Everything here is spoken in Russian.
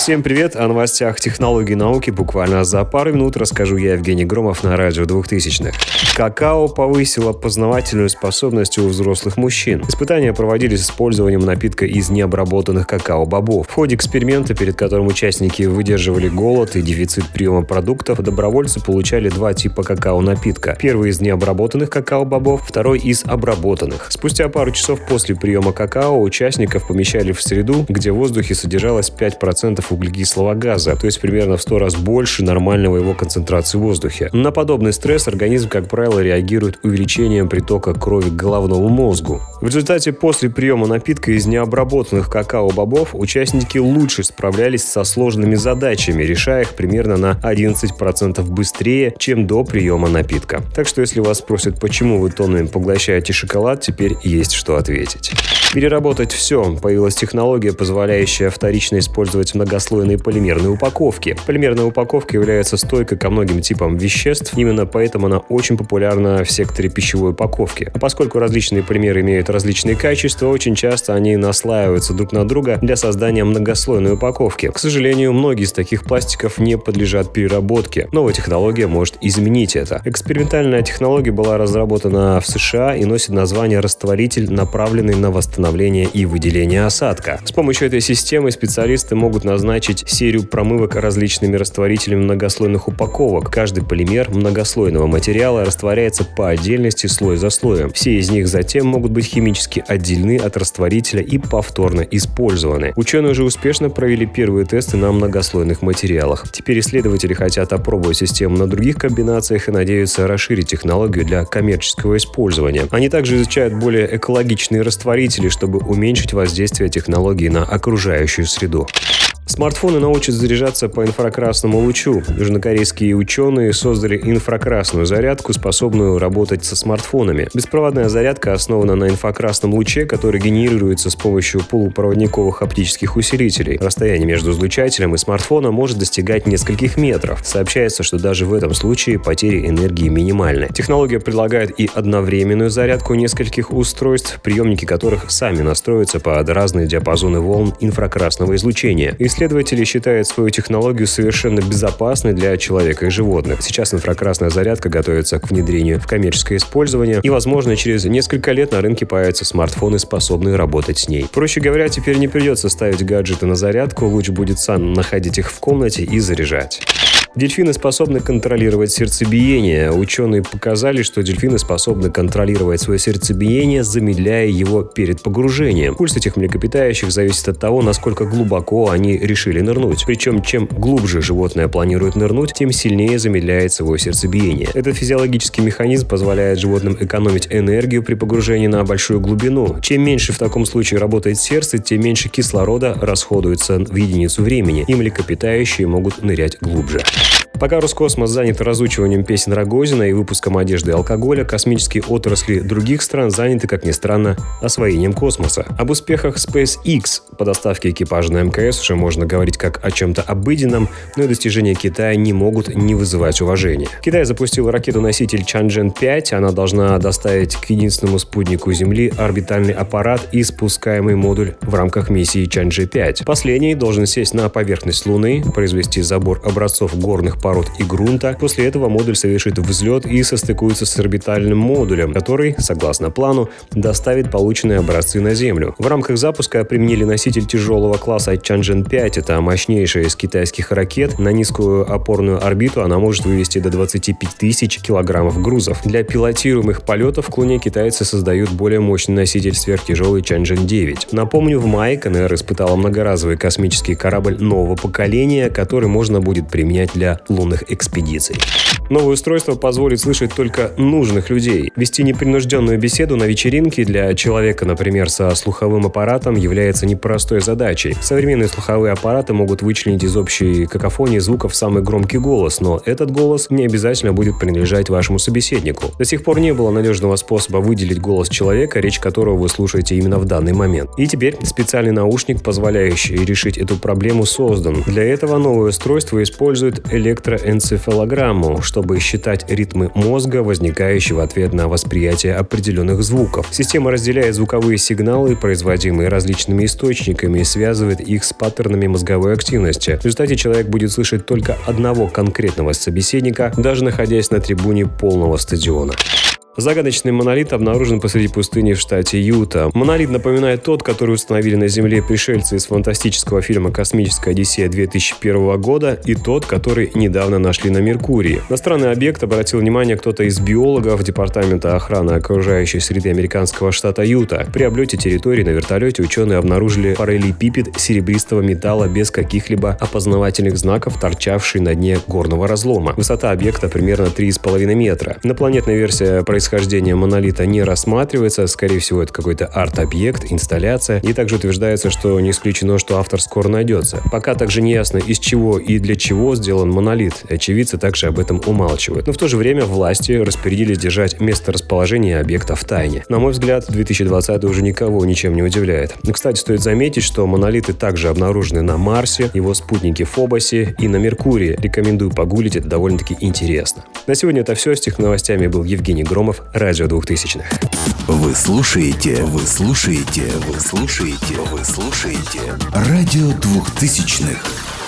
Всем привет! О новостях технологий и науки буквально за пару минут расскажу я, Евгений Громов, на радио 2000-х. Какао повысило познавательную способность у взрослых мужчин. Испытания проводились с использованием напитка из необработанных какао-бобов. В ходе эксперимента, перед которым участники выдерживали голод и дефицит приема продуктов, добровольцы получали два типа какао-напитка. Первый из необработанных какао-бобов, второй из обработанных. Спустя пару часов после приема какао участников помещали в среду, где в воздухе содержалось 5% углекислого газа, то есть примерно в 100 раз больше нормального его концентрации в воздухе. На подобный стресс организм, как правило, реагирует увеличением притока крови к головному мозгу. В результате после приема напитка из необработанных какао-бобов участники лучше справлялись со сложными задачами, решая их примерно на 11% быстрее, чем до приема напитка. Так что если вас спросят, почему вы тоннами поглощаете шоколад, теперь есть что ответить. Переработать все. Появилась технология, позволяющая вторично использовать многослойные полимерные упаковки. Полимерная упаковка является стойкой ко многим типам веществ, именно поэтому она очень популярна в секторе пищевой упаковки. А поскольку различные полимеры имеют различные качества, очень часто они наслаиваются друг на друга для создания многослойной упаковки. К сожалению, многие из таких пластиков не подлежат переработке. Новая технология может изменить это. Экспериментальная технология была разработана в США и носит название растворитель, направленный на восстановление и выделения осадка. С помощью этой системы специалисты могут назначить серию промывок различными растворителями многослойных упаковок. Каждый полимер многослойного материала растворяется по отдельности слой за слоем. Все из них затем могут быть химически отделены от растворителя и повторно использованы. Ученые уже успешно провели первые тесты на многослойных материалах. Теперь исследователи хотят опробовать систему на других комбинациях и надеются расширить технологию для коммерческого использования. Они также изучают более экологичные растворители, чтобы уменьшить воздействие технологий на окружающую среду. Смартфоны научат заряжаться по инфракрасному лучу. Южнокорейские ученые создали инфракрасную зарядку, способную работать со смартфонами. Беспроводная зарядка основана на инфракрасном луче, который генерируется с помощью полупроводниковых оптических усилителей. Расстояние между излучателем и смартфоном может достигать нескольких метров. Сообщается, что даже в этом случае потери энергии минимальны. Технология предлагает и одновременную зарядку нескольких устройств, приемники которых сами настроятся под разные диапазоны волн инфракрасного излучения. Если Исследователи считают свою технологию совершенно безопасной для человека и животных. Сейчас инфракрасная зарядка готовится к внедрению в коммерческое использование, и, возможно, через несколько лет на рынке появятся смартфоны, способные работать с ней. Проще говоря, теперь не придется ставить гаджеты на зарядку, луч будет сам находить их в комнате и заряжать. Дельфины способны контролировать сердцебиение. Ученые показали, что дельфины способны контролировать свое сердцебиение, замедляя его перед погружением. Пульс этих млекопитающих зависит от того, насколько глубоко они решили нырнуть. Причем, чем глубже животное планирует нырнуть, тем сильнее замедляет свое сердцебиение. Этот физиологический механизм позволяет животным экономить энергию при погружении на большую глубину. Чем меньше в таком случае работает сердце, тем меньше кислорода расходуется в единицу времени, и млекопитающие могут нырять глубже. you Пока Роскосмос занят разучиванием песен Рогозина и выпуском одежды и алкоголя, космические отрасли других стран заняты, как ни странно, освоением космоса. Об успехах SpaceX по доставке экипажа на МКС уже можно говорить как о чем-то обыденном, но и достижения Китая не могут не вызывать уважения. Китай запустил ракету-носитель Чанчжэн-5, она должна доставить к единственному спутнику Земли орбитальный аппарат и спускаемый модуль в рамках миссии Чанчжэ-5. Последний должен сесть на поверхность Луны, произвести забор образцов горных пород пород и грунта. После этого модуль совершит взлет и состыкуется с орбитальным модулем, который, согласно плану, доставит полученные образцы на Землю. В рамках запуска применили носитель тяжелого класса Чанчжэн-5. Это мощнейшая из китайских ракет. На низкую опорную орбиту она может вывести до 25 тысяч килограммов грузов. Для пилотируемых полетов к Луне китайцы создают более мощный носитель сверхтяжелый Чанчжэн-9. Напомню, в мае КНР испытала многоразовый космический корабль нового поколения, который можно будет применять для лунных экспедиций. Новое устройство позволит слышать только нужных людей. Вести непринужденную беседу на вечеринке для человека, например, со слуховым аппаратом, является непростой задачей. Современные слуховые аппараты могут вычленить из общей какофонии звуков самый громкий голос, но этот голос не обязательно будет принадлежать вашему собеседнику. До сих пор не было надежного способа выделить голос человека, речь которого вы слушаете именно в данный момент. И теперь специальный наушник, позволяющий решить эту проблему, создан. Для этого новое устройство использует электро электроэнцефалограмму, что чтобы считать ритмы мозга, возникающие в ответ на восприятие определенных звуков. Система разделяет звуковые сигналы, производимые различными источниками, и связывает их с паттернами мозговой активности. В результате человек будет слышать только одного конкретного собеседника, даже находясь на трибуне полного стадиона. Загадочный монолит обнаружен посреди пустыни в штате Юта. Монолит напоминает тот, который установили на Земле пришельцы из фантастического фильма «Космическая Одиссея» 2001 года и тот, который недавно нашли на Меркурии. На странный объект обратил внимание кто-то из биологов Департамента охраны окружающей среды американского штата Юта. При облете территории на вертолете ученые обнаружили параллелепипед серебристого металла без каких-либо опознавательных знаков, торчавший на дне горного разлома. Высота объекта примерно 3,5 метра. Инопланетная версия происхождение монолита не рассматривается, скорее всего, это какой-то арт-объект, инсталляция, и также утверждается, что не исключено, что автор скоро найдется. Пока также не ясно, из чего и для чего сделан монолит. Очевидцы также об этом умалчивают. Но в то же время власти распорядились держать место расположения объекта в тайне. На мой взгляд, 2020 уже никого ничем не удивляет. Кстати, стоит заметить, что монолиты также обнаружены на Марсе, его спутнике Фобосе и на Меркурии. Рекомендую погуглить, это довольно-таки интересно. На сегодня это все. С тех новостями был Евгений Громов. Артемов, Радио 2000-х. Вы слушаете, вы слушаете, вы слушаете, вы слушаете Радио 2000-х.